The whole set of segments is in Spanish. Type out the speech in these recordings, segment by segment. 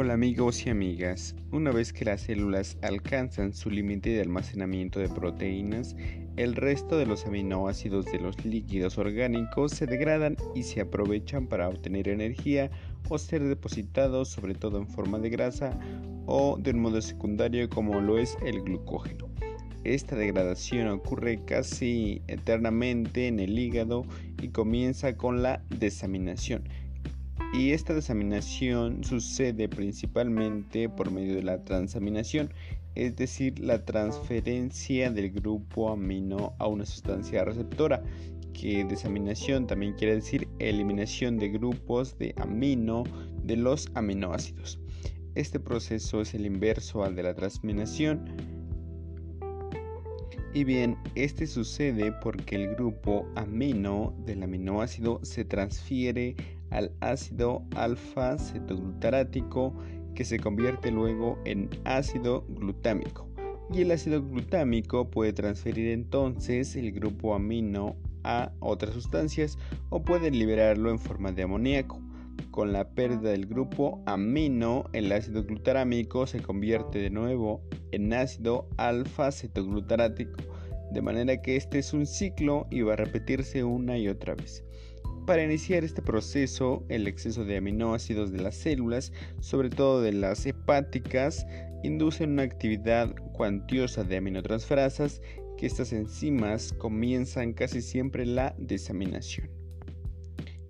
Hola amigos y amigas, una vez que las células alcanzan su límite de almacenamiento de proteínas, el resto de los aminoácidos de los líquidos orgánicos se degradan y se aprovechan para obtener energía o ser depositados sobre todo en forma de grasa o de un modo secundario como lo es el glucógeno. Esta degradación ocurre casi eternamente en el hígado y comienza con la desaminación y esta desaminación sucede principalmente por medio de la transaminación, es decir, la transferencia del grupo amino a una sustancia receptora, que desaminación también quiere decir eliminación de grupos de amino de los aminoácidos. Este proceso es el inverso al de la transaminación. Y bien, este sucede porque el grupo amino del aminoácido se transfiere al ácido alfa-cetoglutarático que se convierte luego en ácido glutámico. Y el ácido glutámico puede transferir entonces el grupo amino a otras sustancias o puede liberarlo en forma de amoníaco. Con la pérdida del grupo amino, el ácido glutarámico se convierte de nuevo en ácido alfa-cetoglutarático, de manera que este es un ciclo y va a repetirse una y otra vez. Para iniciar este proceso, el exceso de aminoácidos de las células, sobre todo de las hepáticas, induce una actividad cuantiosa de aminotransferasas que estas enzimas comienzan casi siempre la desaminación.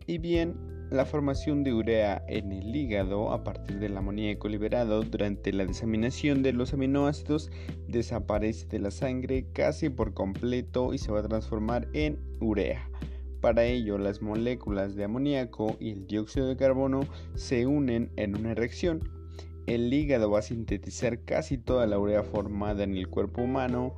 Y bien, la formación de urea en el hígado a partir del amoníaco liberado durante la desaminación de los aminoácidos desaparece de la sangre casi por completo y se va a transformar en urea. Para ello, las moléculas de amoníaco y el dióxido de carbono se unen en una reacción. El hígado va a sintetizar casi toda la urea formada en el cuerpo humano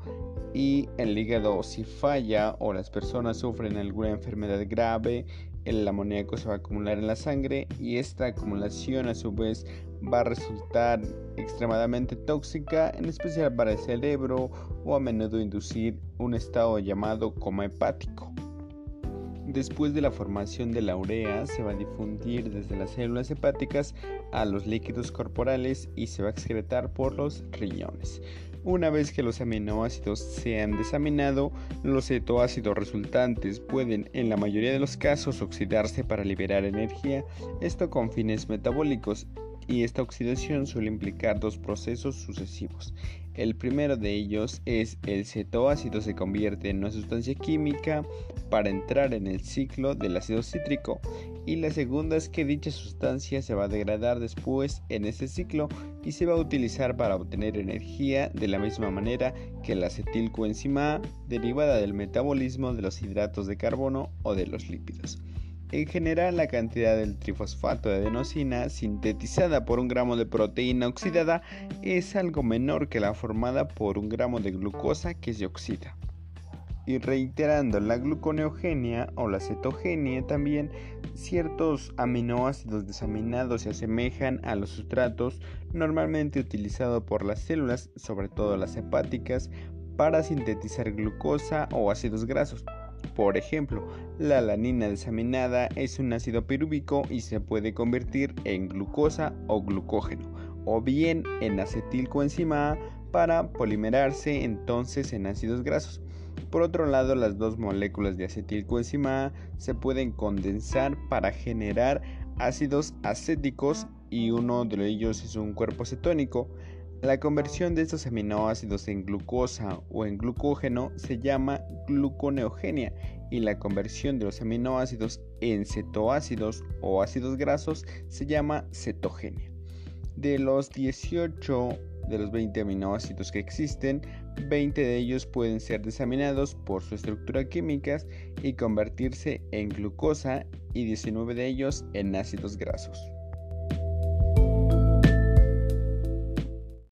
y el hígado si falla o las personas sufren alguna enfermedad grave, el amoníaco se va a acumular en la sangre y esta acumulación a su vez va a resultar extremadamente tóxica, en especial para el cerebro o a menudo inducir un estado llamado coma hepático. Después de la formación de la urea se va a difundir desde las células hepáticas a los líquidos corporales y se va a excretar por los riñones. Una vez que los aminoácidos se han desaminado, los cetoácidos resultantes pueden en la mayoría de los casos oxidarse para liberar energía, esto con fines metabólicos y esta oxidación suele implicar dos procesos sucesivos. El primero de ellos es el cetoácido se convierte en una sustancia química para entrar en el ciclo del ácido cítrico y la segunda es que dicha sustancia se va a degradar después en ese ciclo y se va a utilizar para obtener energía de la misma manera que la acetilcoenzima derivada del metabolismo de los hidratos de carbono o de los lípidos. En general, la cantidad del trifosfato de adenosina sintetizada por un gramo de proteína oxidada es algo menor que la formada por un gramo de glucosa que se oxida. Y reiterando, la gluconeogenia o la cetogenia también, ciertos aminoácidos desaminados se asemejan a los sustratos normalmente utilizados por las células, sobre todo las hepáticas, para sintetizar glucosa o ácidos grasos. Por ejemplo, la alanina desaminada es un ácido pirúvico y se puede convertir en glucosa o glucógeno, o bien en acetilcoenzima A para polimerarse entonces en ácidos grasos. Por otro lado, las dos moléculas de acetilcoenzima A se pueden condensar para generar ácidos acéticos y uno de ellos es un cuerpo cetónico. La conversión de estos aminoácidos en glucosa o en glucógeno se llama gluconeogenia y la conversión de los aminoácidos en cetoácidos o ácidos grasos se llama cetogenia. De los 18 de los 20 aminoácidos que existen, 20 de ellos pueden ser desaminados por su estructura química y convertirse en glucosa y 19 de ellos en ácidos grasos.